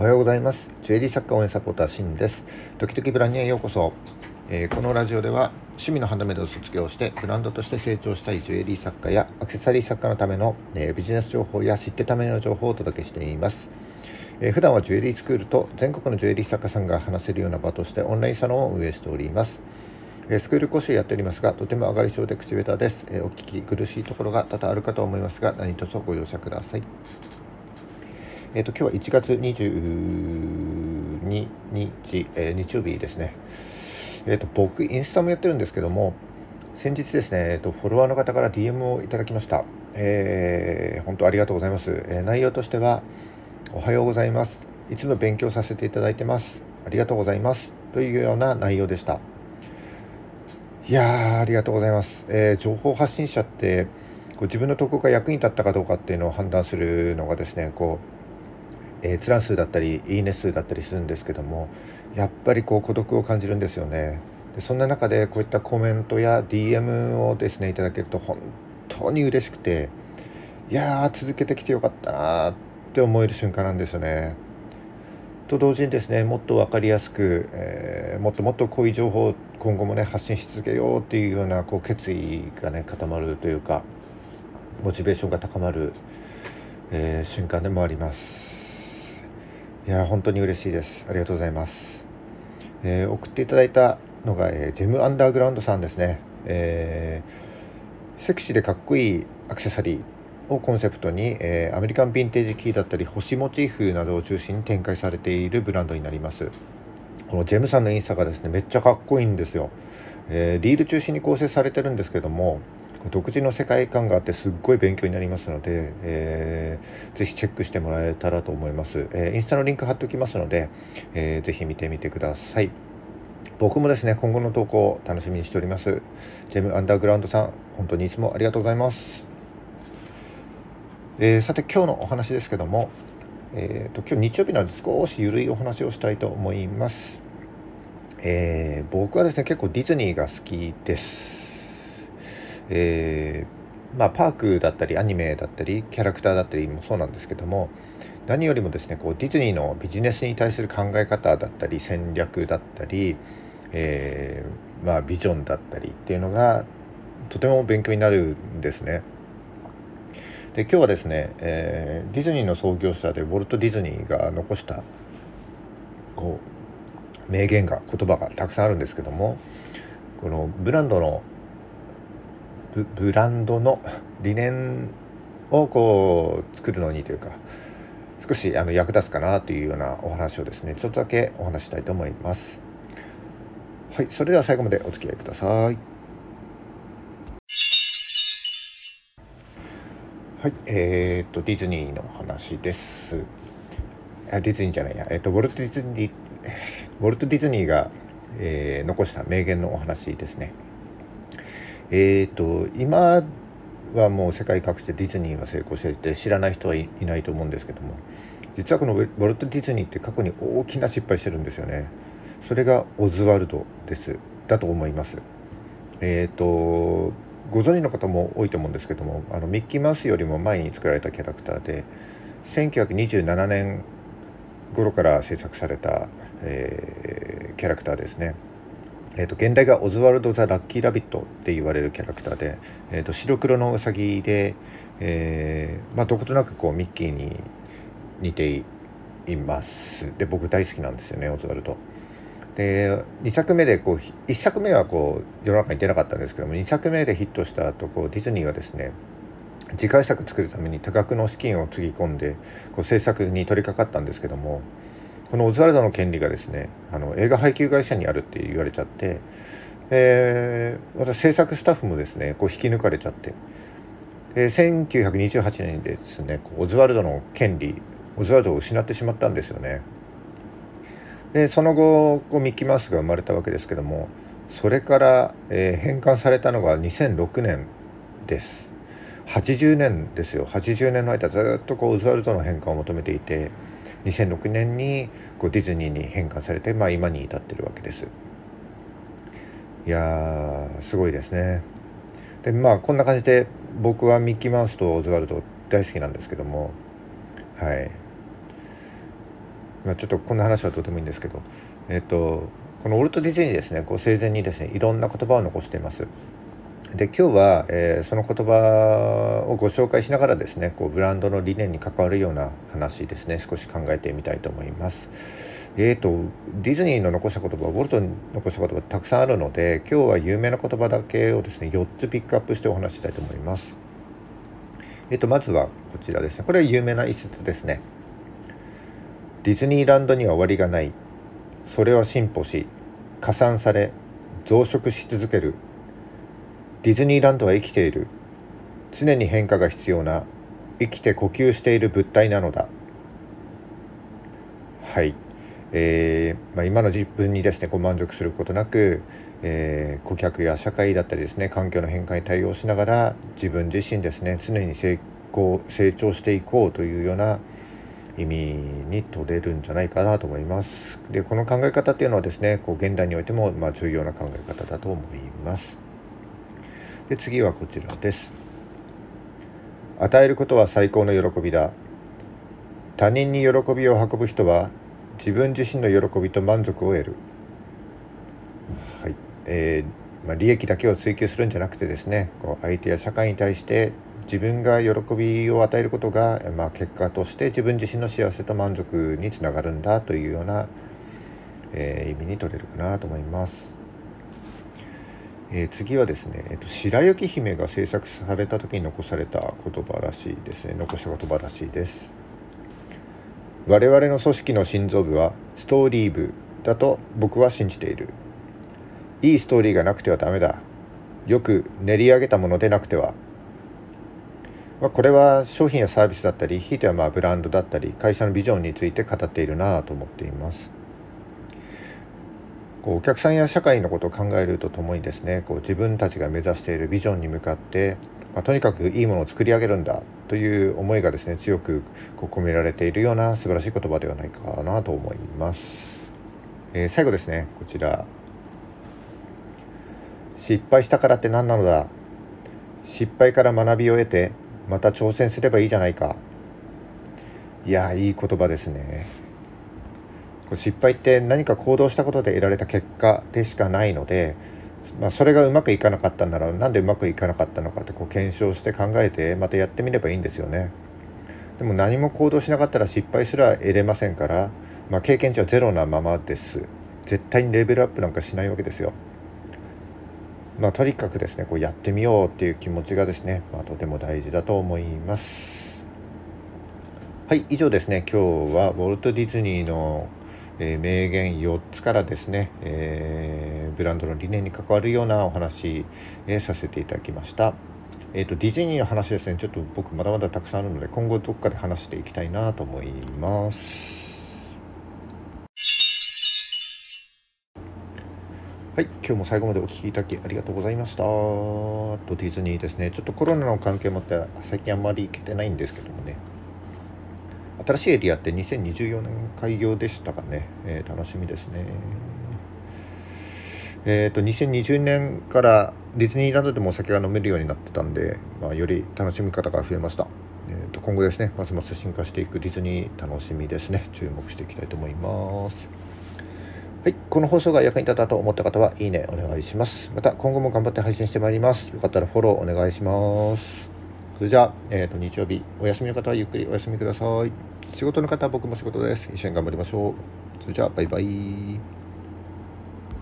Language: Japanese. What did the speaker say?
おはようございますジュエリー作家応援サポーターシンです時々ブランニへようこそ、えー、このラジオでは趣味のハンドメイドを卒業してブランドとして成長したいジュエリー作家やアクセサリー作家のための、えー、ビジネス情報や知ってための情報をお届けしていますえー、普段はジュエリースクールと全国のジュエリー作家さんが話せるような場としてオンラインサロンを運営しております。えスクール講師やっておりますが、とても上がり症で口下手です。えお聞き苦しいところが多々あるかと思いますが、何卒ご容赦ください。えっ、ー、と、今日は1月22日、えー、日曜日ですね。えっ、ー、と、僕、インスタもやってるんですけども、先日ですね、えっと、フォロワーの方から DM をいただきました。えー、本当ありがとうございます。え、内容としては、おはようございます。いつも勉強させていただいてます。ありがとうございます。というような内容でした。いやー、ありがとうございます。え、情報発信者って、こう自分の投稿が役に立ったかどうかっていうのを判断するのがですね、こう、えー、閲覧数だったりいいね数だったりするんですけどもやっぱりこう孤独を感じるんですよねでそんな中でこういったコメントや DM をですねいただけると本当に嬉しくていやー続けてきてよかったなって思える瞬間なんですよねと同時にですねもっと分かりやすく、えー、もっともっとこういう情報を今後もね発信し続けようっていうようなこう決意がね固まるというかモチベーションが高まる、えー、瞬間でもあります。いや本当に嬉しいです。ありがとうございます、えー、送っていただいたのが、えー、ジェムアンダーグラウンドさんですね、えー、セクシーでかっこいいアクセサリーをコンセプトに、えー、アメリカンヴィンテージキーだったり星モチーフなどを中心に展開されているブランドになります。このジェムさんのインスタがですねめっちゃかっこいいんですよ、えー、リール中心に構成されてるんですけども独自の世界観があってすっごい勉強になりますので、えー、ぜひチェックしてもらえたらと思います、えー、インスタのリンク貼っておきますので、えー、ぜひ見てみてください。僕もですね今後の投稿を楽しみにしております。ジェムアンダーグラウンドさん本当にいつもありがとうございます、えー、さて今日のお話ですけどもえーと、今日日曜日なので少し緩いお話をしたいと思います、えー、僕はですね結構ディズニーが好きです。えー、まあ、パークだったりアニメだったりキャラクターだったりもそうなんですけども何よりもですねこうディズニーのビジネスに対する考え方だったり戦略だったり、えー、まあ、ビジョンだったりっていうのがとても勉強になるんですね。で今日はですね、えー、ディズニーの創業者でウォルト・ディズニーが残したこう名言が言葉がたくさんあるんですけどもこのブランドのブランドの 理念をこう作るのにというか少しあの役立つかなというようなお話をですねちょっとだけお話したいと思います。はいそれでは最後までお付き合いください。はいえー、っとディズニーの話です。あディズニーじゃないや。えー、とウォルト・ディズニー ウォルト・ディズニーが、えー、残した名言のお話ですね。えっ、ー、と今はもう世界各地でディズニーが成功していて知らない人はいないと思うんですけども実はこのウォルト・ディズニーって過去に大きな失敗してるんですよね。それがオズワルドです。だと思います。えっ、ー、とご存知の方も多いと思うんですけどもあのミッキーマウスよりも前に作られたキャラクターで1927年頃から制作された、えー、キャラクターですね。えーと、現代がオズワルド・ザ・ラッキー・ラビットって言われるキャラクターで、えーと、白黒のウサギで、えーまあ、どことなくこうミッキーに似ていますで僕大好きなんですよねオズワルド。で2作目でこう1作目はこう世の中に出なかったんですけども2作目でヒットした後こうディズニーはですね次回作作るために多額の資金をつぎ込んでこう制作に取り掛かったんですけどもこのオズワルドの権利がですねあの映画配給会社にあるって言われちゃって、えー、私制作スタッフもですねこう引き抜かれちゃってで1928年にですねオズワルドの権利オズワルドを失ってしまったんですよね。でその後こうミッキーマウスが生まれたわけですけどもそれから、えー、返還されたのが2006年です。80年ですよ80年の間ずっとこうオズワルドの返還を求めていて2006年にこうディズニーに返還されて、まあ、今に至ってるわけです。いやすごいですね。でまあこんな感じで僕はミッキーマウスとオズワルド大好きなんですけどもはいまあ、ちょっとこんな話はとてもいいんですけど、えっと、このウォルト・ディズニーですねこう生前にですねいろんな言葉を残しています。で今日は、えー、その言葉をご紹介しながらですねこうブランドの理念に関わるような話ですね少し考えてみたいと思います。えーと、ディズニーの残した言葉ウォルトに残した言葉たくさんあるので今日は有名な言葉だけをですね4つピックアップしてお話ししたいと思います。えーと、とまずはこちらですねこれは有名な一節ですね。ディズニーランドには終わりがないそれは進歩し加算され増殖し続けるディズニーランドは生きている常に変化が必要な生きて呼吸している物体なのだはい、えーまあ、今の自分にですねこう満足することなく、えー、顧客や社会だったりですね環境の変化に対応しながら自分自身ですね常に成功成長していこうというような意味に取れるんじゃないかなと思います。でこの考え方っていうのはですねこう現代においてもま重要な考え方だと思います。で次はこちらです。与えることは最高の喜びだ。他人に喜びを運ぶ人は自分自身の喜びと満足を得る。はい、えー、まあ、利益だけを追求するんじゃなくてですねこう相手や社会に対して自分が喜びを与えることが、まあ、結果として自分自身の幸せと満足につながるんだというような、えー、意味に取れるかなと思います。えー、次はですね、えーと、白雪姫が制作された時に残された言葉らしいですね。残した言葉らしいです。我々の組織の心臓部はストーリー部だと僕は信じている。いいストーリーがなくてはダメだ。よく練り上げたものでなくては。まあ、これは商品やサービスだったりひいてはまあブランドだったり会社のビジョンについて語っているなと思っています。こうお客さんや社会のことを考えるとともにですねこう自分たちが目指しているビジョンに向かって、まあ、とにかくいいものを作り上げるんだという思いがですね強くこう込められているような素晴らしい言葉ではないかなと思います。えー、最後ですねこちら。失敗したからって何なのだ？失敗から学びを得てまた挑戦すればいいじゃないか。いやいい言葉ですね。失敗って何か行動したことで得られた結果でしかないので、まあ、それがうまくいかなかったならなんでうまくいかなかったのかってこう検証して考えてまたやってみればいいんですよね。でも何も行動しなかったら失敗すら得れませんから、まあ、経験値はゼロなままです。絶対にレベルアップなんかしないわけですよ。まあ、とにかくですねこうやってみようっていう気持ちがですね、まあ、とても大事だと思います。はい以上ですね。今日はウォルト・ディズニーの、え、名言4つからですね、えー、ブランドの理念に関わるようなお話、えー、させていただきました。えーと、とディズニーの話ですねちょっと僕まだまだたくさんあるので今後どっかで話していきたいなと思います。はい、今日も最後までお聴きいただきありがとうございました。とディズニーですね、ちょっとコロナの関係もあって最近あんまり行けてないんですけどもね、新しいエリアって2024年開業でしたかね、えー、楽しみですね。えっ、ー、と2020年からディズニーランドでもお酒が飲めるようになってたんで、まあ、より楽しみ方が増えました。えーと今後ですね、ますます進化していくディズニー楽しみですね。注目していきたいと思います。はい、この放送が役に立ったと思った方はいいねお願いします。また今後も頑張って配信してまいります。よかったらフォローお願いします。それじゃあ、えーと、日曜日お休みの方はゆっくりお休みください。仕事の方は僕も仕事です。一緒に頑張りましょう。それじゃあバイバイ。